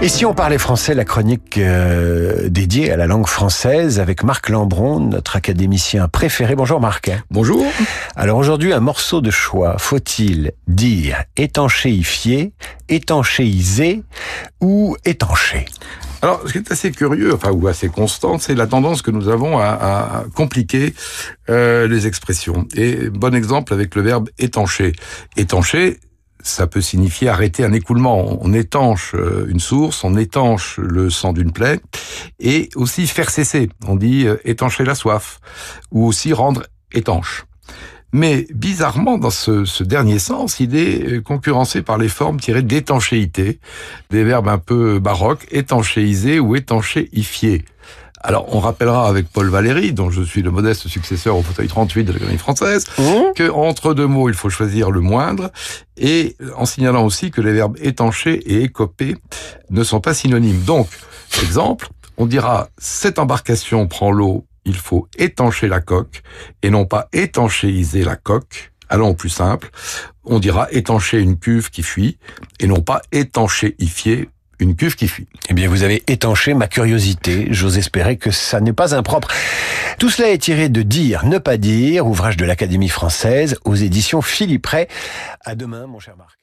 Et si on parlait français, la chronique euh, dédiée à la langue française avec Marc Lambron, notre académicien préféré. Bonjour Marc. Bonjour. Alors aujourd'hui, un morceau de choix. Faut-il dire étanchéifier, étanchéiser ou étancher? Alors, ce qui est assez curieux, enfin ou assez constant, c'est la tendance que nous avons à, à compliquer euh, les expressions. Et bon exemple avec le verbe étancher. Étancher, ça peut signifier arrêter un écoulement. On étanche euh, une source, on étanche le sang d'une plaie, et aussi faire cesser. On dit euh, étancher la soif, ou aussi rendre étanche. Mais bizarrement, dans ce, dernier sens, il est euh, concurrencé par les formes tirées d'étanchéité, des verbes un peu baroques, étanchéiser ou étanchéifier. Alors, on rappellera avec Paul Valéry, dont je suis le modeste successeur au fauteuil 38 de l'Académie française, mmh. que entre deux mots, il faut choisir le moindre, et en signalant aussi que les verbes étancher et écoper ne sont pas synonymes. Donc, exemple, on dira cette embarcation prend l'eau, il faut étancher la coque, et non pas étanchéiser la coque. Allons au plus simple, on dira étancher une cuve qui fuit, et non pas étanchéifier une cuve qui fuit. Eh bien, vous avez étanché ma curiosité. J'ose espérer que ça n'est pas impropre. Tout cela est tiré de Dire, ne pas dire, ouvrage de l'Académie française aux éditions Philippe Ray. À demain, mon cher Marc.